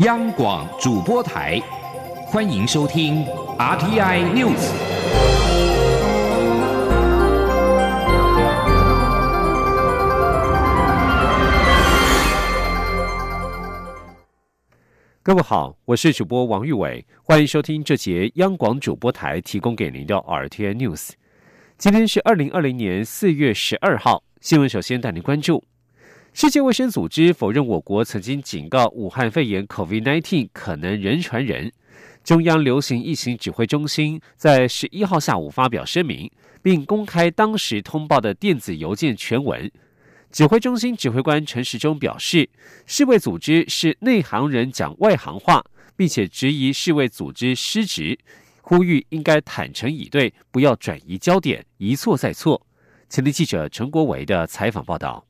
央广主播台，欢迎收听 RTI News。各位好，我是主播王玉伟，欢迎收听这节央广主播台提供给您的 RTI News。今天是二零二零年四月十二号，新闻首先带您关注。世界卫生组织否认我国曾经警告武汉肺炎 （COVID-19） 可能人传人。中央流行疫情指挥中心在十一号下午发表声明，并公开当时通报的电子邮件全文。指挥中心指挥官陈时中表示，世卫组织是内行人讲外行话，并且质疑世卫组织失职，呼吁应该坦诚以对，不要转移焦点，一错再错。前天记者陈国维的采访报道。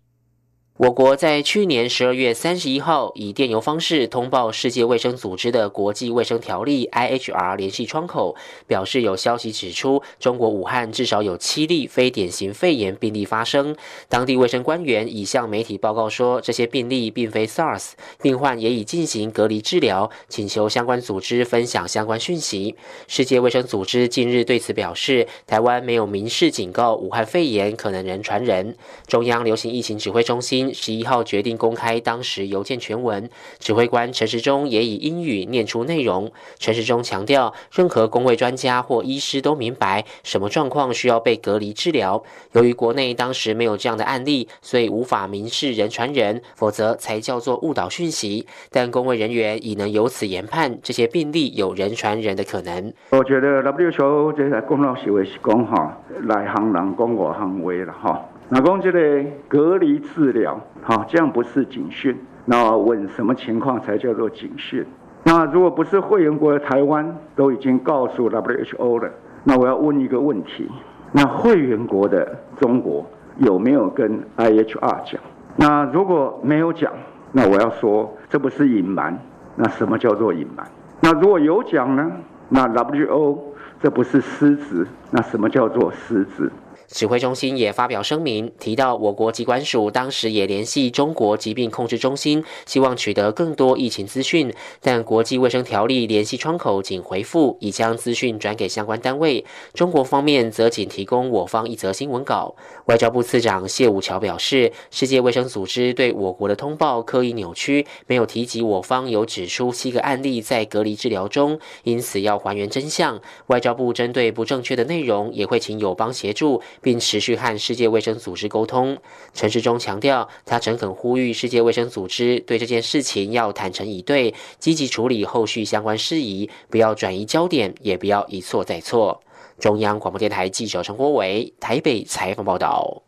我国在去年十二月三十一号以电邮方式通报世界卫生组织的国际卫生条例 （IHR） 联系窗口，表示有消息指出，中国武汉至少有七例非典型肺炎病例发生。当地卫生官员已向媒体报告说，这些病例并非 SARS，病患也已进行隔离治疗，请求相关组织分享相关讯息。世界卫生组织近日对此表示，台湾没有明示警告武汉肺炎可能人传人。中央流行疫情指挥中心。十一号决定公开当时邮件全文，指挥官陈时中也以英语念出内容。陈时中强调，任何工位专家或医师都明白什么状况需要被隔离治疗。由于国内当时没有这样的案例，所以无法明示人传人，否则才叫做误导讯息。但工位人员已能由此研判这些病例有人传人的可能。我觉得 WHO 这个公道行为是讲哈，内行人讲外行话了哈。那讲这个隔离治疗，好，这样不是警讯。那问什么情况才叫做警讯？那如果不是会员国的台湾都已经告诉 WHO 了，那我要问一个问题：那会员国的中国有没有跟 IHR 讲？那如果没有讲，那我要说这不是隐瞒。那什么叫做隐瞒？那如果有讲呢？那 WHO 这不是失职？那什么叫做失职？指挥中心也发表声明，提到我国疾管署当时也联系中国疾病控制中心，希望取得更多疫情资讯，但国际卫生条例联系窗口仅回复已将资讯转给相关单位，中国方面则仅提供我方一则新闻稿。外交部次长谢武桥表示，世界卫生组织对我国的通报刻意扭曲，没有提及我方有指出七个案例在隔离治疗中，因此要还原真相。外交部针对不正确的内容，也会请友邦协助。并持续和世界卫生组织沟通。陈世忠强调，他诚恳呼吁世界卫生组织对这件事情要坦诚以对，积极处理后续相关事宜，不要转移焦点，也不要一错再错。中央广播电台记者陈国伟台北采访报道。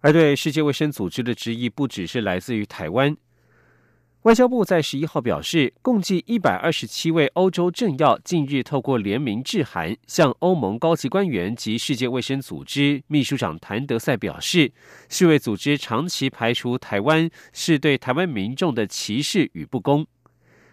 而对世界卫生组织的质疑，不只是来自于台湾。外交部在十一号表示，共计一百二十七位欧洲政要近日透过联名致函，向欧盟高级官员及世界卫生组织秘书长谭德赛表示，世卫组织长期排除台湾，是对台湾民众的歧视与不公。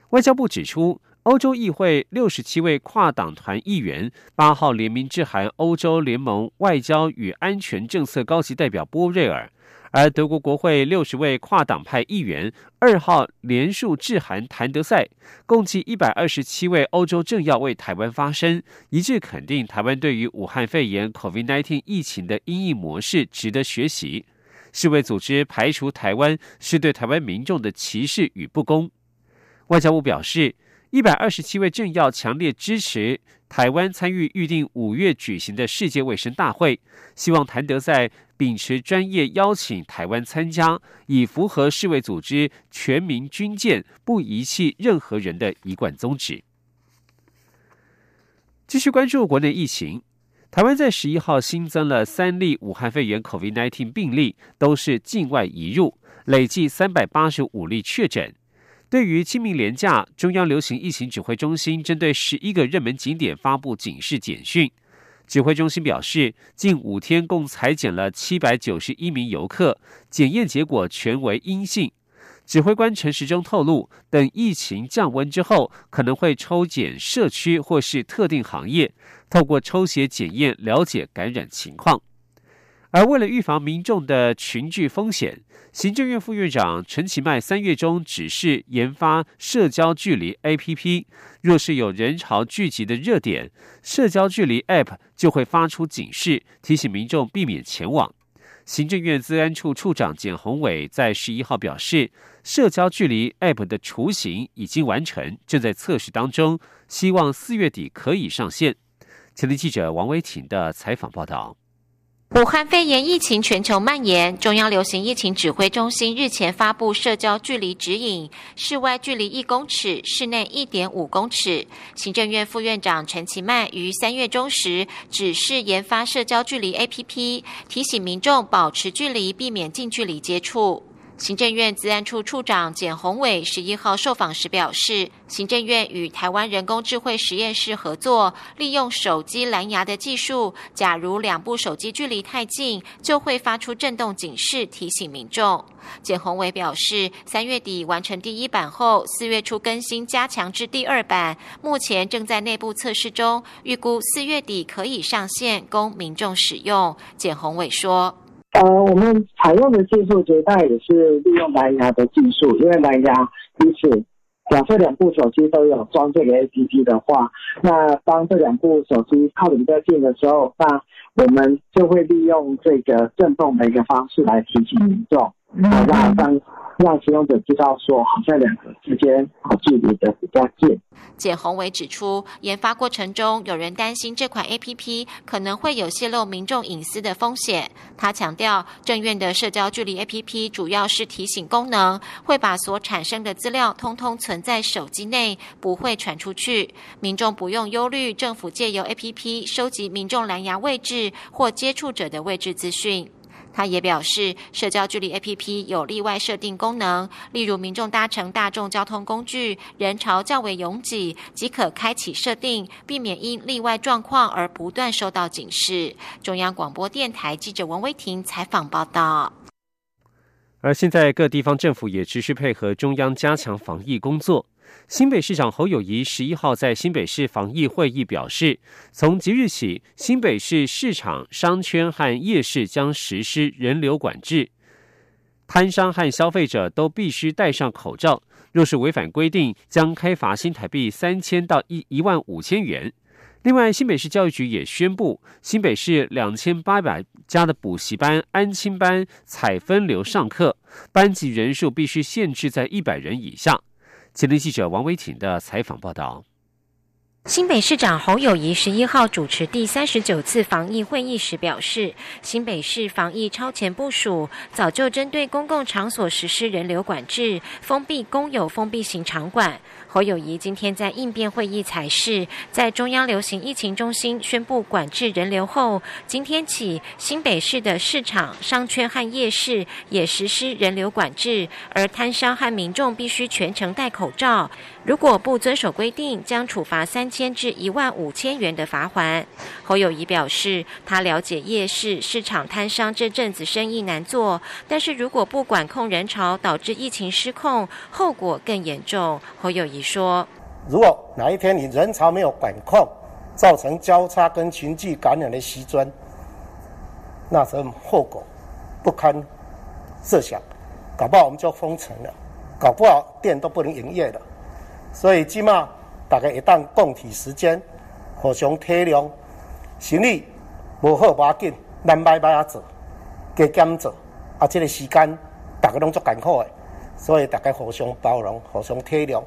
外交部指出，欧洲议会六十七位跨党团议员八号联名致函欧洲联盟外交与安全政策高级代表波瑞尔。而德国国会六十位跨党派议员二号连署致函谭德赛，共计一百二十七位欧洲政要为台湾发声，一致肯定台湾对于武汉肺炎 （COVID-19） 疫情的应应模式值得学习。世卫组织排除台湾是对台湾民众的歧视与不公。外交部表示。一百二十七位政要强烈支持台湾参与预定五月举行的世界卫生大会，希望谭德赛秉持专业邀请台湾参加，以符合世卫组织全民军舰不遗弃任何人的一贯宗旨。继续关注国内疫情，台湾在十一号新增了三例武汉肺炎 （COVID-19） 病例，都是境外移入，累计三百八十五例确诊。对于清明廉假，中央流行疫情指挥中心针对十一个热门景点发布警示简讯。指挥中心表示，近五天共裁减了七百九十一名游客，检验结果全为阴性。指挥官陈时中透露，等疫情降温之后，可能会抽检社区或是特定行业，透过抽血检验了解感染情况。而为了预防民众的群聚风险，行政院副院长陈其迈三月中指示研发社交距离 APP，若是有人潮聚集的热点，社交距离 App 就会发出警示，提醒民众避免前往。行政院资安处处长简宏伟在十一号表示，社交距离 App 的雏形已经完成，正在测试当中，希望四月底可以上线。前天记者王维婷的采访报道。武汉肺炎疫情全球蔓延，中央流行疫情指挥中心日前发布社交距离指引，室外距离一公尺，室内一点五公尺。行政院副院长陈其迈于三月中时指示研发社交距离 APP，提醒民众保持距离，避免近距离接触。行政院资安处处长简宏伟十一号受访时表示，行政院与台湾人工智慧实验室合作，利用手机蓝牙的技术，假如两部手机距离太近，就会发出震动警示，提醒民众。简宏伟表示，三月底完成第一版后，四月初更新加强至第二版，目前正在内部测试中，预估四月底可以上线供民众使用。简宏伟说。呃，我们采用的技术绝大也是利用蓝牙的技术，因为蓝牙彼此，假设两部手机都有装这个 APP 的话，那当这两部手机靠得比较近的时候，那我们就会利用这个震动的一个方式来提醒民众。好，让让让使用者知道说，好像两个之间距离的比较近。简宏伟指出，研发过程中有人担心这款 A P P 可能会有泄露民众隐私的风险。他强调，正院的社交距离 A P P 主要是提醒功能，会把所产生的资料通通存在手机内，不会传出去。民众不用忧虑，政府借由 A P P 收集民众蓝牙位置或接触者的位置资讯。他也表示，社交距离 APP 有例外设定功能，例如民众搭乘大众交通工具，人潮较为拥挤，即可开启设定，避免因例外状况而不断收到警示。中央广播电台记者王威婷采访报道。而现在各地方政府也持续配合中央加强防疫工作。新北市长侯友谊十一号在新北市防疫会议表示，从即日起，新北市市场、商圈和夜市将实施人流管制，摊商和消费者都必须戴上口罩。若是违反规定，将开罚新台币三千到一一万五千元。另外，新北市教育局也宣布，新北市两千八百家的补习班、安亲班采分流上课，班级人数必须限制在一百人以下。记者王维婷的采访报道。新北市长侯友谊十一号主持第三十九次防疫会议时表示，新北市防疫超前部署，早就针对公共场所实施人流管制，封闭公有封闭型场馆。侯友谊今天在应变会议才是，在中央流行疫情中心宣布管制人流后，今天起新北市的市场、商圈和夜市也实施人流管制，而摊商和民众必须全程戴口罩。如果不遵守规定，将处罚三千至一万五千元的罚款。侯友谊表示，他了解夜市市场摊商这阵子生意难做，但是如果不管控人潮，导致疫情失控，后果更严重。侯友谊说：“如果哪一天你人潮没有管控，造成交叉跟群聚感染的袭尊，那这后果不堪设想，搞不好我们就封城了，搞不好店都不能营业了。”所以即马大家一旦共体时间，互相体谅，生理无好无要紧，咱摆摆啊做，加减做，啊，这个时间大家拢足艰苦诶，所以大家互相包容，互相体谅。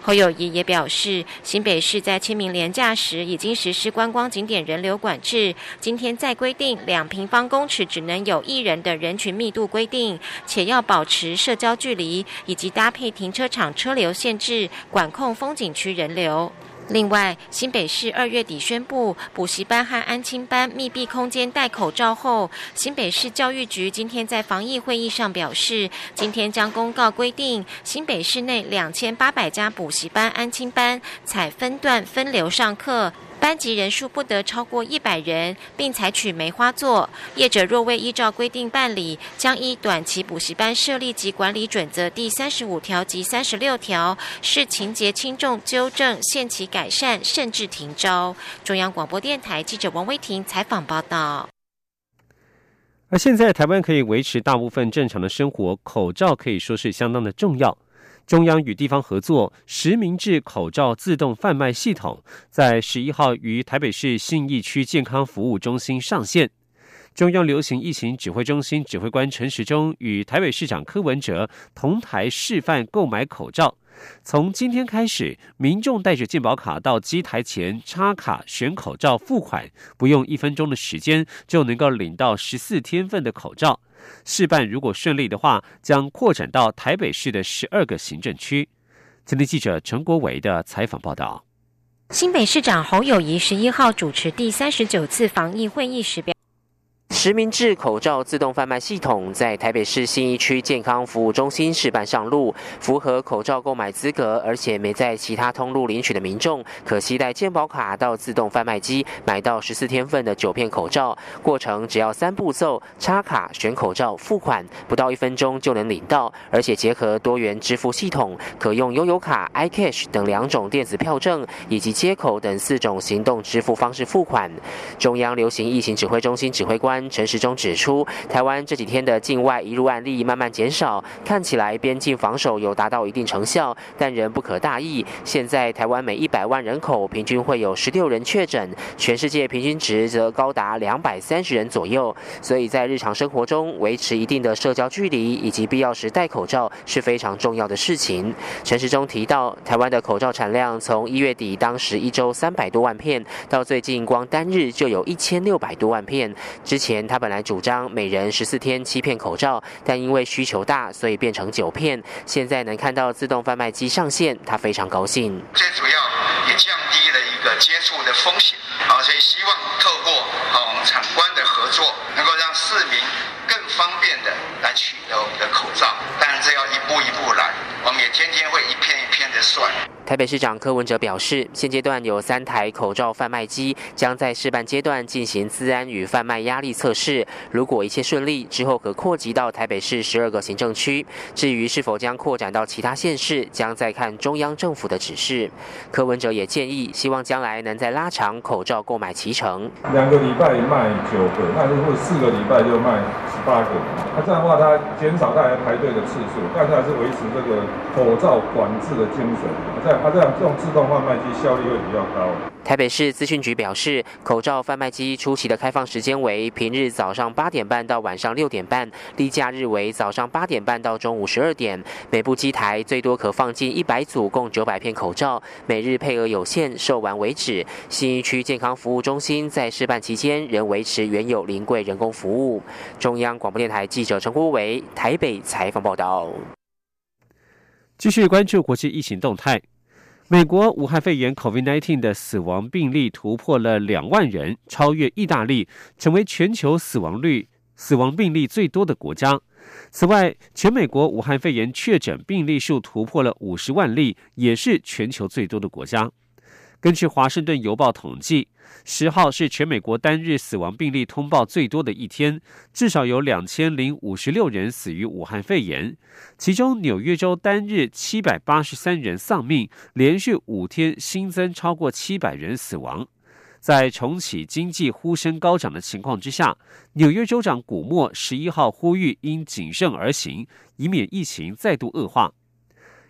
侯友谊也表示，新北市在清明连假时已经实施观光景点人流管制，今天再规定两平方公尺只能有一人的人群密度规定，且要保持社交距离，以及搭配停车场车流限制，管控风景区人流。另外，新北市二月底宣布补习班和安亲班密闭空间戴口罩后，新北市教育局今天在防疫会议上表示，今天将公告规定，新北市内两千八百家补习班、安亲班采分段分流上课。班级人数不得超过一百人，并采取梅花座。业者若未依照规定办理，将依短期补习班设立及管理准则第三十五条及三十六条，视情节轻重纠正、限期改善，甚至停招。中央广播电台记者王威婷采访报道。而现在台湾可以维持大部分正常的生活，口罩可以说是相当的重要。中央与地方合作，实名制口罩自动贩卖系统在十一号于台北市信义区健康服务中心上线。中央流行疫情指挥中心指挥官陈时中与台北市长柯文哲同台示范购买口罩。从今天开始，民众带着健保卡到机台前插卡选口罩付款，不用一分钟的时间就能够领到十四天份的口罩。事办如果顺利的话，将扩展到台北市的十二个行政区。今天记者陈国伟的采访报道。新北市长侯友谊十一号主持第三十九次防疫会议时表。实名制口罩自动贩卖系统在台北市信义区健康服务中心试办上路，符合口罩购买资格，而且没在其他通路领取的民众，可携带健保卡到自动贩卖机买到十四天份的九片口罩。过程只要三步骤：插卡、选口罩、付款，不到一分钟就能领到。而且结合多元支付系统，可用悠游卡、iCash 等两种电子票证，以及接口等四种行动支付方式付款。中央流行疫情指挥中心指挥官。陈时中指出，台湾这几天的境外移入案例慢慢减少，看起来边境防守有达到一定成效，但仍不可大意。现在台湾每一百万人口平均会有十六人确诊，全世界平均值则高达两百三十人左右。所以在日常生活中维持一定的社交距离，以及必要时戴口罩是非常重要的事情。陈时中提到，台湾的口罩产量从一月底当时一周三百多万片，到最近光单日就有一千六百多万片。之前他本来主张每人十四天七片口罩，但因为需求大，所以变成九片。现在能看到自动贩卖机上线，他非常高兴。最主要也降低了一个接触的风险，啊，所以希望透过啊我们厂官的合作，能够让市民更方便的来取得我们的口罩。当然这要一步一步来，我们也天天会一片一片的算。台北市长柯文哲表示，现阶段有三台口罩贩卖机，将在示范阶段进行自安与贩卖压力测试。如果一切顺利，之后可扩及到台北市十二个行政区。至于是否将扩展到其他县市，将再看中央政府的指示。柯文哲也建议，希望将来能在拉长口罩购买期程。两个礼拜卖九个，那如果四个礼拜就卖八个，那这样的话，它减少大家排队的次数，但是还是维持这个口罩管制的精神，在。它这样这种自动贩卖机效率会比较高。台北市资讯局表示，口罩贩卖机初期的开放时间为平日早上八点半到晚上六点半，例假日为早上八点半到中午十二点。每部机台最多可放进一百组，共九百片口罩，每日配额有限，售完为止。新一区健康服务中心在试办期间仍维持原有临柜人工服务。中央广播电台记者陈国维台北采访报道。继续关注国际疫情动态。美国武汉肺炎 （COVID-19） 的死亡病例突破了两万人，超越意大利，成为全球死亡率、死亡病例最多的国家。此外，全美国武汉肺炎确诊病例数突破了五十万例，也是全球最多的国家。根据《华盛顿邮报》统计，十号是全美国单日死亡病例通报最多的一天，至少有两千零五十六人死于武汉肺炎。其中，纽约州单日七百八十三人丧命，连续五天新增超过七百人死亡。在重启经济呼声高涨的情况之下，纽约州长古默十一号呼吁应谨慎而行，以免疫情再度恶化。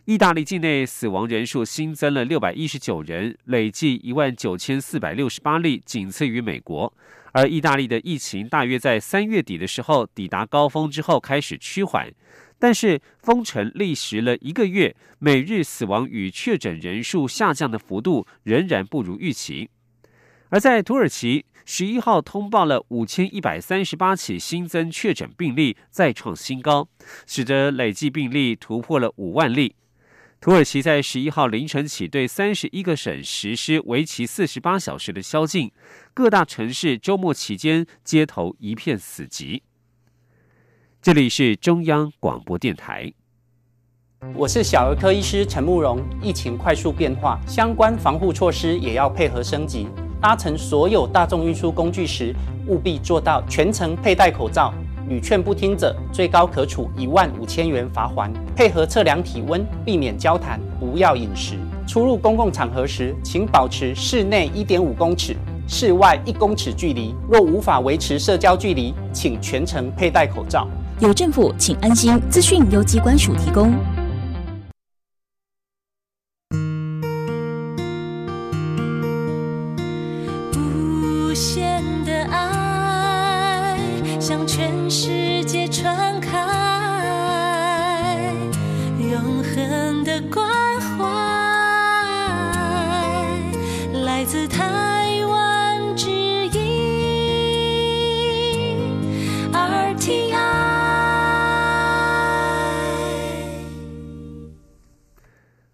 意大利境内死亡人数新增了六百一十九人，累计一万九千四百六十八例，仅次于美国。而意大利的疫情大约在三月底的时候抵达高峰之后开始趋缓，但是封城历时了一个月，每日死亡与确诊人数下降的幅度仍然不如预期。而在土耳其，十一号通报了五千一百三十八起新增确诊病例，再创新高，使得累计病例突破了五万例。土耳其在十一号凌晨起对三十一个省实施为期四十八小时的宵禁，各大城市周末期间街头一片死寂。这里是中央广播电台，我是小儿科医师陈慕容。疫情快速变化，相关防护措施也要配合升级。搭乘所有大众运输工具时，务必做到全程佩戴口罩。屡劝不听者，最高可处一万五千元罚款。配合测量体温，避免交谈，不要饮食。出入公共场合时，请保持室内一点五公尺、室外一公尺距离。若无法维持社交距离，请全程佩戴口罩。有政府，请安心。资讯由机关署提供。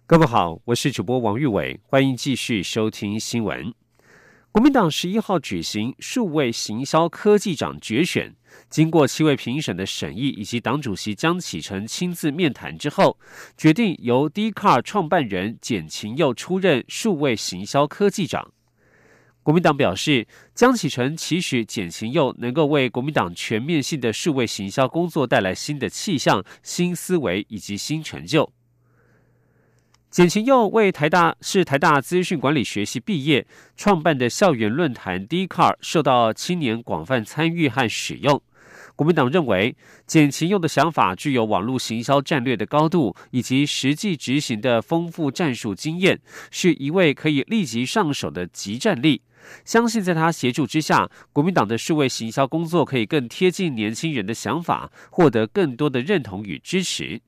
各位好，我是主播王玉伟，欢迎继续收听新闻。国民党十一号举行数位行销科技长决选，经过七位评审的审议以及党主席江启臣亲自面谈之后，决定由 d c a r 创办人简晴佑出任数位行销科技长。国民党表示，江启臣期许简晴佑能够为国民党全面性的数位行销工作带来新的气象、新思维以及新成就。简晴佑为台大是台大资讯管理学系毕业，创办的校园论坛 d c a r 受到青年广泛参与和使用。国民党认为，简晴佑的想法具有网络行销战略的高度，以及实际执行的丰富战术经验，是一位可以立即上手的极战力。相信在他协助之下，国民党的数位行销工作可以更贴近年轻人的想法，获得更多的认同与支持。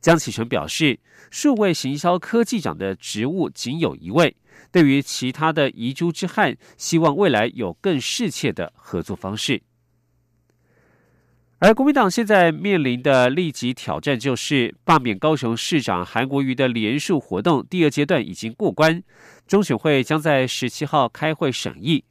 江启臣表示，数位行销科技长的职务仅有一位，对于其他的遗珠之憾，希望未来有更适切的合作方式。而国民党现在面临的立即挑战就是罢免高雄市长韩国瑜的联署活动第二阶段已经过关，中选会将在十七号开会审议。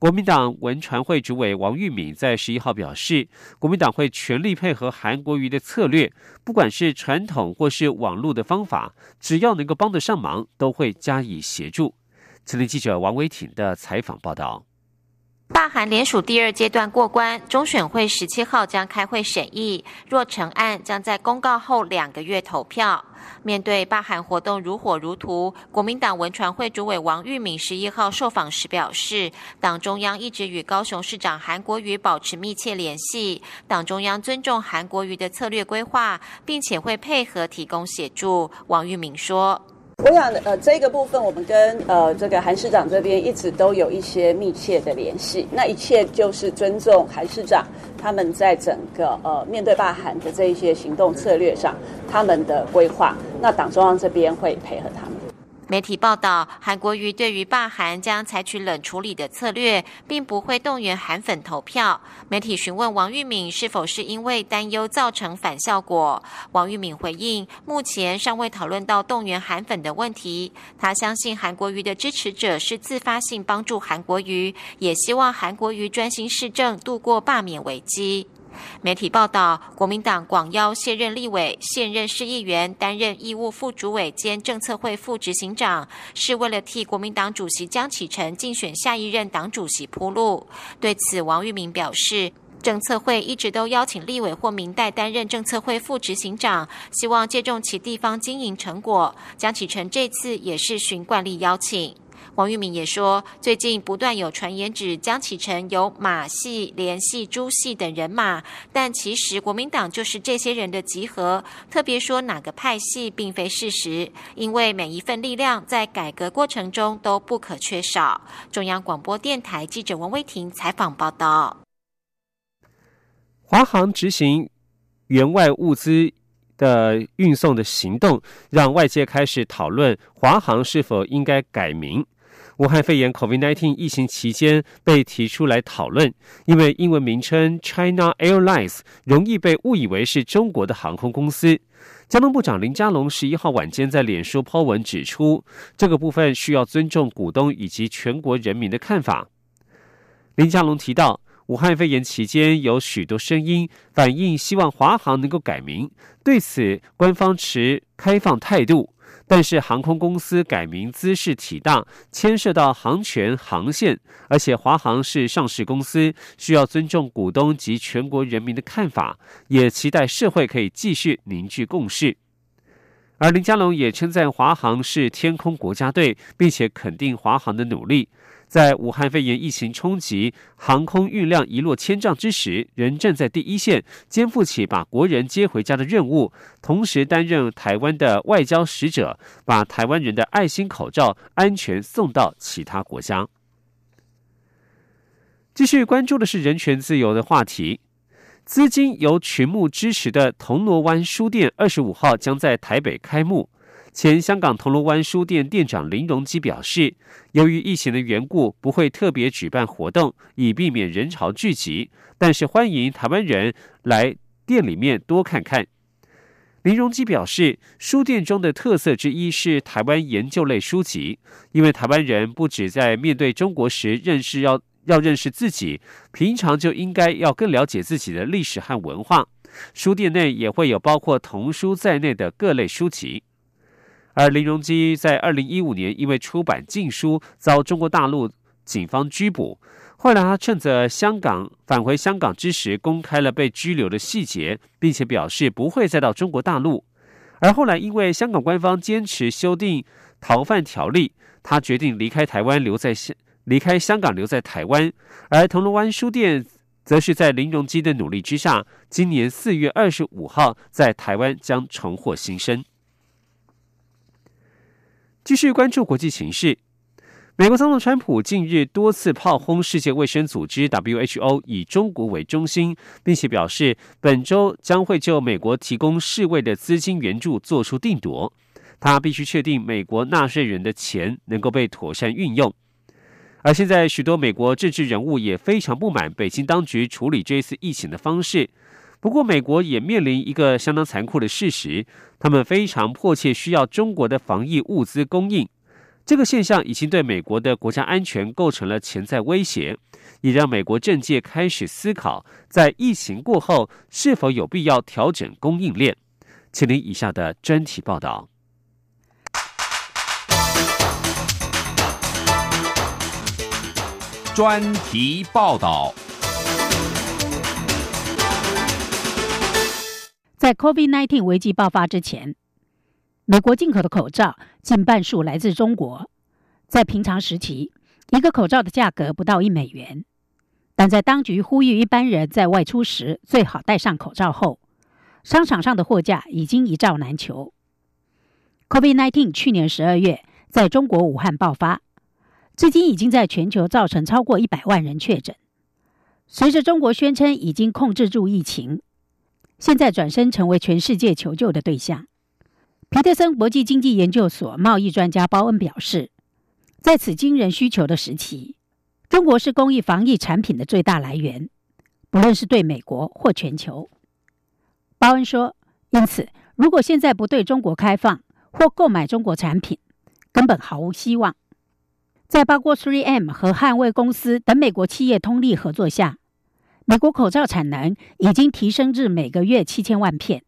国民党文传会主委王玉敏在十一号表示，国民党会全力配合韩国瑜的策略，不管是传统或是网络的方法，只要能够帮得上忙，都会加以协助。前天记者王维挺的采访报道。罢韩联署第二阶段过关，中选会十七号将开会审议，若成案，将在公告后两个月投票。面对罢韩活动如火如荼，国民党文传会主委王玉敏十一号受访时表示，党中央一直与高雄市长韩国瑜保持密切联系，党中央尊重韩国瑜的策略规划，并且会配合提供协助。王玉敏说。我想，呃，这个部分我们跟呃这个韩市长这边一直都有一些密切的联系。那一切就是尊重韩市长他们在整个呃面对罢韩的这一些行动策略上他们的规划。那党中央这边会配合他们。媒体报道，韩国瑜对于罢韩将采取冷处理的策略，并不会动员韩粉投票。媒体询问王玉敏是否是因为担忧造成反效果，王玉敏回应，目前尚未讨论到动员韩粉的问题。他相信韩国瑜的支持者是自发性帮助韩国瑜，也希望韩国瑜专心市政，度过罢免危机。媒体报道，国民党广邀现任立委、现任市议员担任义务副主委兼政策会副执行长，是为了替国民党主席江启臣竞选下一任党主席铺路。对此，王玉明表示，政策会一直都邀请立委或明代担任政策会副执行长，希望借重其地方经营成果。江启臣这次也是循惯例邀请。王玉敏也说，最近不断有传言指江启臣有马系、联系朱系等人马，但其实国民党就是这些人的集合。特别说哪个派系，并非事实，因为每一份力量在改革过程中都不可缺少。中央广播电台记者王威婷采访报道。华航执行援外物资的运送的行动，让外界开始讨论华航是否应该改名。武汉肺炎 （COVID-19） 疫情期间被提出来讨论，因为英文名称 China Airlines 容易被误以为是中国的航空公司。交通部长林佳龙十一号晚间在脸书抛文指出，这个部分需要尊重股东以及全国人民的看法。林佳龙提到，武汉肺炎期间有许多声音反映希望华航能够改名，对此官方持开放态度。但是航空公司改名姿势体大，牵涉到航权、航线，而且华航是上市公司，需要尊重股东及全国人民的看法，也期待社会可以继续凝聚共识。而林佳龙也称赞华航是天空国家队，并且肯定华航的努力。在武汉肺炎疫情冲击、航空运量一落千丈之时，仍站在第一线，肩负起把国人接回家的任务，同时担任台湾的外交使者，把台湾人的爱心口罩安全送到其他国家。继续关注的是人权自由的话题。资金由群募支持的铜锣湾书店二十五号将在台北开幕。前香港铜锣湾书店店长林荣基表示，由于疫情的缘故，不会特别举办活动，以避免人潮聚集。但是欢迎台湾人来店里面多看看。林荣基表示，书店中的特色之一是台湾研究类书籍，因为台湾人不止在面对中国时认识要。要认识自己，平常就应该要更了解自己的历史和文化。书店内也会有包括童书在内的各类书籍。而林荣基在二零一五年因为出版禁书遭中国大陆警方拘捕，后来他趁着香港返回香港之时，公开了被拘留的细节，并且表示不会再到中国大陆。而后来因为香港官方坚持修订逃犯条例，他决定离开台湾，留在香。离开香港，留在台湾，而铜锣湾书店则是在林荣基的努力之下，今年四月二十五号在台湾将重获新生。继续关注国际形势，美国总统川普近日多次炮轰世界卫生组织 （WHO） 以中国为中心，并且表示本周将会就美国提供世卫的资金援助做出定夺。他必须确定美国纳税人的钱能够被妥善运用。而现在，许多美国政治人物也非常不满北京当局处理这次疫情的方式。不过，美国也面临一个相当残酷的事实：他们非常迫切需要中国的防疫物资供应。这个现象已经对美国的国家安全构成了潜在威胁，也让美国政界开始思考，在疫情过后是否有必要调整供应链。请您以下的专题报道。专题报道：在 COVID-19 危机爆发之前，美国进口的口罩近半数来自中国。在平常时期，一个口罩的价格不到一美元。但在当局呼吁一般人在外出时最好戴上口罩后，商场上的货架已经一罩难求。COVID-19 去年十二月在中国武汉爆发。至今已经在全球造成超过一百万人确诊。随着中国宣称已经控制住疫情，现在转身成为全世界求救的对象。皮特森国际经济研究所贸易专家鲍恩表示，在此惊人需求的时期，中国是公益防疫产品的最大来源，不论是对美国或全球。鲍恩说：“因此，如果现在不对中国开放或购买中国产品，根本毫无希望。”在包括 3M 和捍卫公司等美国企业通力合作下，美国口罩产能已经提升至每个月七千万片，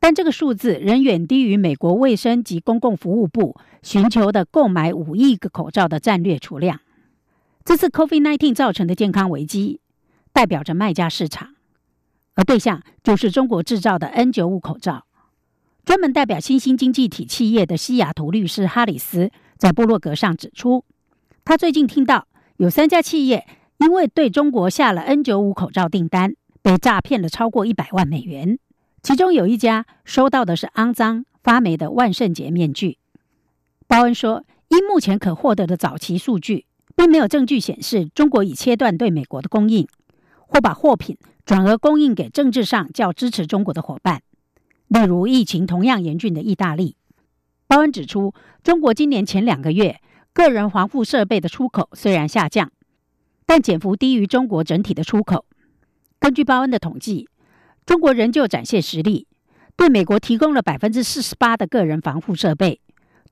但这个数字仍远低于美国卫生及公共服务部寻求的购买五亿个口罩的战略储量。这次 COVID-19 造成的健康危机，代表着卖家市场，而对象就是中国制造的 N95 口罩。专门代表新兴经济体企业的西雅图律师哈里斯在布洛格上指出。他最近听到有三家企业因为对中国下了 N95 口罩订单，被诈骗了超过一百万美元。其中有一家收到的是肮脏发霉的万圣节面具。鲍恩说，依目前可获得的早期数据，并没有证据显示中国已切断对美国的供应，或把货品转而供应给政治上较支持中国的伙伴，例如疫情同样严峻的意大利。鲍恩指出，中国今年前两个月。个人防护设备的出口虽然下降，但减幅低于中国整体的出口。根据鲍恩的统计，中国仍旧展现实力，对美国提供了百分之四十八的个人防护设备，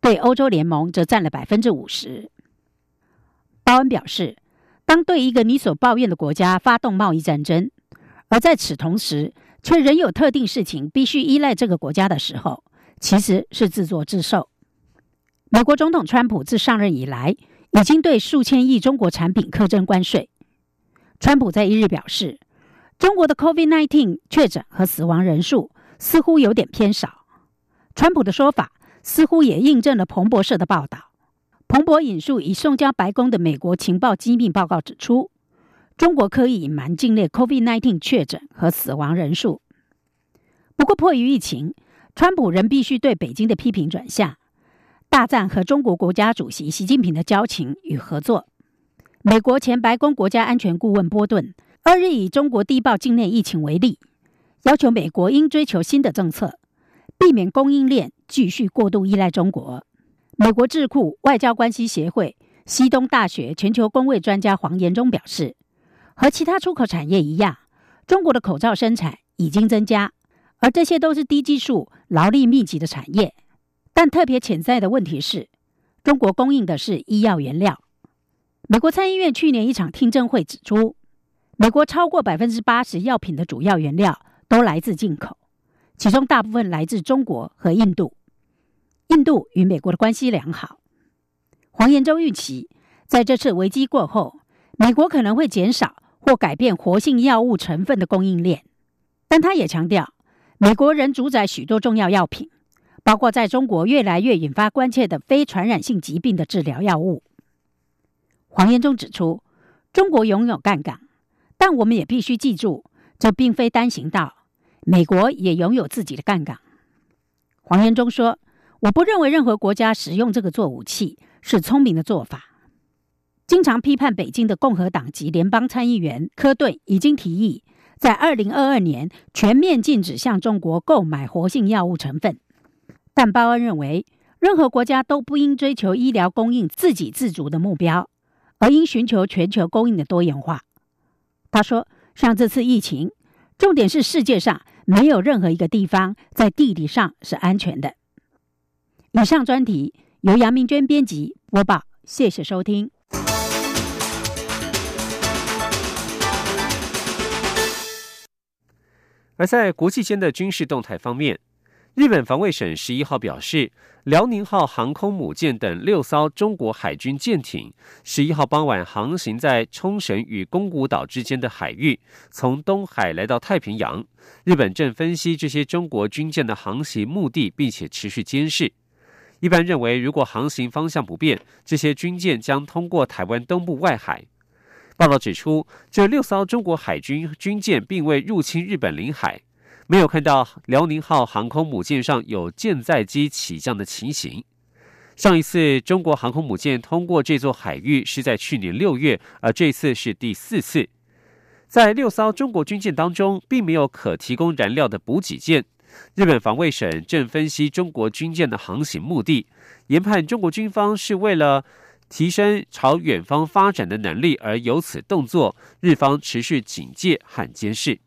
对欧洲联盟则占了百分之五十。鲍恩表示，当对一个你所抱怨的国家发动贸易战争，而在此同时却仍有特定事情必须依赖这个国家的时候，其实是自作自受。美国总统川普自上任以来，已经对数千亿中国产品课征关税。川普在一日表示，中国的 COVID-19 确诊和死亡人数似乎有点偏少。川普的说法似乎也印证了彭博社的报道。彭博引述已送交白宫的美国情报机密报告指出，中国刻意隐瞒境内 COVID-19 确诊和死亡人数。不过，迫于疫情，川普仍必须对北京的批评转向，大赞和中国国家主席习近平的交情与合作。美国前白宫国家安全顾问波顿二日以中国低报境内疫情为例，要求美国应追求新的政策，避免供应链继续过度依赖中国。美国智库外交关系协会西东大学全球工位专家黄延忠表示，和其他出口产业一样，中国的口罩生产已经增加，而这些都是低技术、劳力密集的产业。但特别潜在的问题是，中国供应的是医药原料。美国参议院去年一场听证会指出，美国超过百分之八十药品的主要原料都来自进口，其中大部分来自中国和印度。印度与美国的关系良好。黄延洲预期，在这次危机过后，美国可能会减少或改变活性药物成分的供应链。但他也强调，美国仍主宰许多重要药品，包括在中国越来越引发关切的非传染性疾病的治疗药物。黄延忠指出，中国拥有干港，但我们也必须记住，这并非单行道。美国也拥有自己的干港。黄延忠说：“我不认为任何国家使用这个做武器是聪明的做法。”经常批判北京的共和党籍联邦参议员科顿已经提议，在二零二二年全面禁止向中国购买活性药物成分。但鲍恩认为，任何国家都不应追求医疗供应自给自足的目标。而应寻求全球供应的多元化。他说：“像这次疫情，重点是世界上没有任何一个地方在地理上是安全的。”以上专题由杨明娟编辑播报，谢谢收听。而在国际间的军事动态方面。日本防卫省十一号表示，辽宁号航空母舰等六艘中国海军舰艇十一号傍晚航行在冲绳与宫古岛之间的海域，从东海来到太平洋。日本正分析这些中国军舰的航行目的，并且持续监视。一般认为，如果航行方向不变，这些军舰将通过台湾东部外海。报道指出，这六艘中国海军军舰并未入侵日本领海。没有看到辽宁号航空母舰上有舰载机起降的情形。上一次中国航空母舰通过这座海域是在去年六月，而这次是第四次。在六艘中国军舰当中，并没有可提供燃料的补给舰。日本防卫省正分析中国军舰的航行目的，研判中国军方是为了提升朝远方发展的能力而有此动作，日方持续警戒和监视。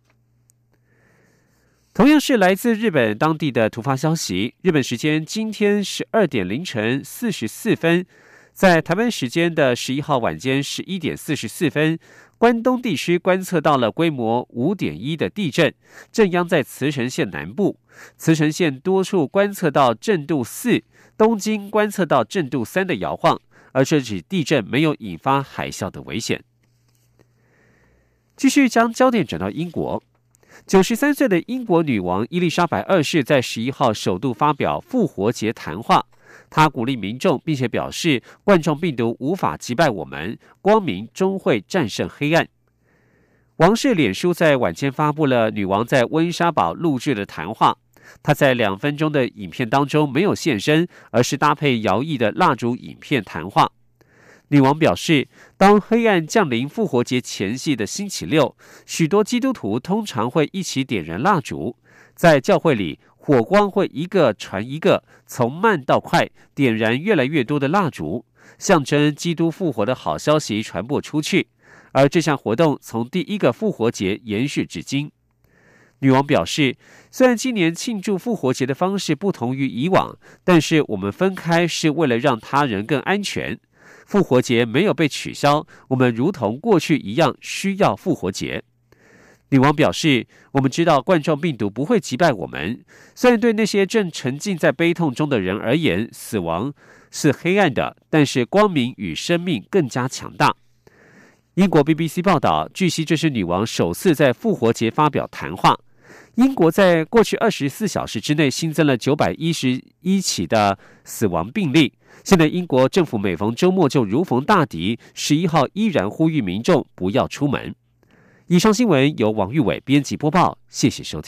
同样是来自日本当地的突发消息。日本时间今天十二点凌晨四十四分，在台湾时间的十一号晚间十一点四十四分，关东地区观测到了规模五点一的地震，震央在茨城县南部。茨城县多处观测到震度四，东京观测到震度三的摇晃，而这起地震没有引发海啸的危险。继续将焦点转到英国。九十三岁的英国女王伊丽莎白二世在十一号首度发表复活节谈话，她鼓励民众，并且表示冠状病毒无法击败我们，光明终会战胜黑暗。王室脸书在晚间发布了女王在温莎堡录制的谈话，她在两分钟的影片当中没有现身，而是搭配摇曳的蜡烛影片谈话。女王表示，当黑暗降临复活节前夕的星期六，许多基督徒通常会一起点燃蜡烛，在教会里，火光会一个传一个，从慢到快，点燃越来越多的蜡烛，象征基督复活的好消息传播出去。而这项活动从第一个复活节延续至今。女王表示，虽然今年庆祝复活节的方式不同于以往，但是我们分开是为了让他人更安全。复活节没有被取消，我们如同过去一样需要复活节。女王表示：“我们知道冠状病毒不会击败我们，虽然对那些正沉浸在悲痛中的人而言，死亡是黑暗的，但是光明与生命更加强大。”英国 BBC 报道，据悉这是女王首次在复活节发表谈话。英国在过去二十四小时之内新增了九百一十一起的死亡病例。现在英国政府每逢周末就如逢大敌，十一号依然呼吁民众不要出门。以上新闻由王玉伟编辑播报，谢谢收听。